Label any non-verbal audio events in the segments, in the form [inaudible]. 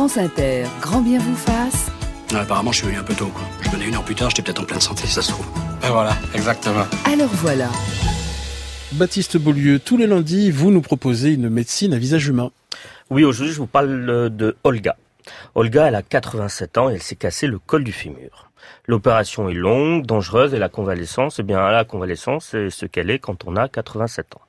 France Inter, grand bien vous fasse. Ah, apparemment, je suis venu un peu tôt, quoi. Je venais une heure plus tard, j'étais peut-être en pleine santé, ça se trouve. Et voilà, exactement. Alors voilà. Baptiste Beaulieu, tous les lundis, vous nous proposez une médecine à visage humain. Oui, aujourd'hui, je vous parle de Olga. Olga, elle a 87 ans et elle s'est cassé le col du fémur. L'opération est longue, dangereuse et la convalescence, eh bien, la convalescence, c'est ce qu'elle est quand on a 87 ans.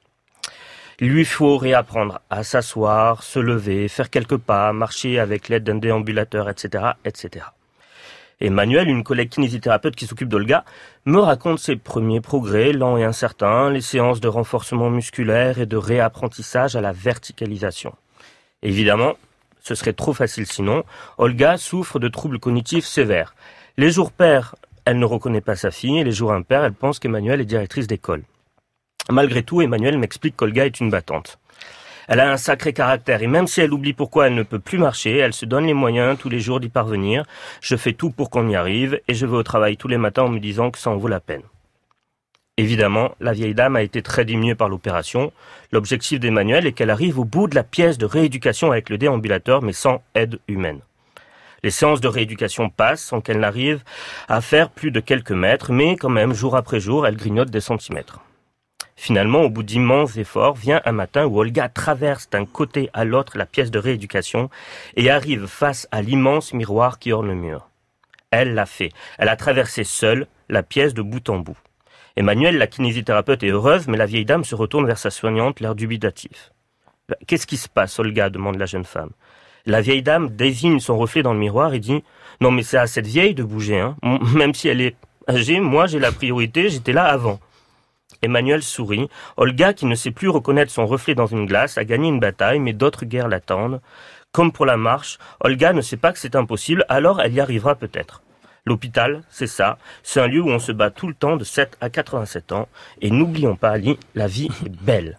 Il lui faut réapprendre à s'asseoir, se lever, faire quelques pas, marcher avec l'aide d'un déambulateur, etc., etc. Emmanuel, une collègue kinésithérapeute qui s'occupe d'Olga, me raconte ses premiers progrès lents et incertains, les séances de renforcement musculaire et de réapprentissage à la verticalisation. Évidemment, ce serait trop facile sinon. Olga souffre de troubles cognitifs sévères. Les jours pairs, elle ne reconnaît pas sa fille et les jours impairs, elle pense qu'Emmanuel est directrice d'école. Malgré tout, Emmanuel m'explique qu'Olga est une battante. Elle a un sacré caractère et même si elle oublie pourquoi elle ne peut plus marcher, elle se donne les moyens tous les jours d'y parvenir. Je fais tout pour qu'on y arrive et je vais au travail tous les matins en me disant que ça en vaut la peine. Évidemment, la vieille dame a été très diminuée par l'opération. L'objectif d'Emmanuel est qu'elle arrive au bout de la pièce de rééducation avec le déambulateur mais sans aide humaine. Les séances de rééducation passent sans qu'elle n'arrive à faire plus de quelques mètres, mais quand même, jour après jour, elle grignote des centimètres. Finalement, au bout d'immenses efforts, vient un matin où Olga traverse d'un côté à l'autre la pièce de rééducation et arrive face à l'immense miroir qui orne le mur. Elle l'a fait. Elle a traversé seule la pièce de bout en bout. Emmanuel, la kinésithérapeute, est heureuse, mais la vieille dame se retourne vers sa soignante, l'air dubitatif. Ben, qu'est-ce qui se passe, Olga demande la jeune femme. La vieille dame désigne son reflet dans le miroir et dit Non, mais c'est à cette vieille de bouger, hein. [laughs] Même si elle est âgée, moi j'ai la priorité, j'étais là avant. Emmanuel sourit. Olga, qui ne sait plus reconnaître son reflet dans une glace, a gagné une bataille, mais d'autres guerres l'attendent. Comme pour la marche, Olga ne sait pas que c'est impossible, alors elle y arrivera peut-être. L'hôpital, c'est ça. C'est un lieu où on se bat tout le temps de 7 à 87 ans. Et n'oublions pas, Ali, la vie est belle.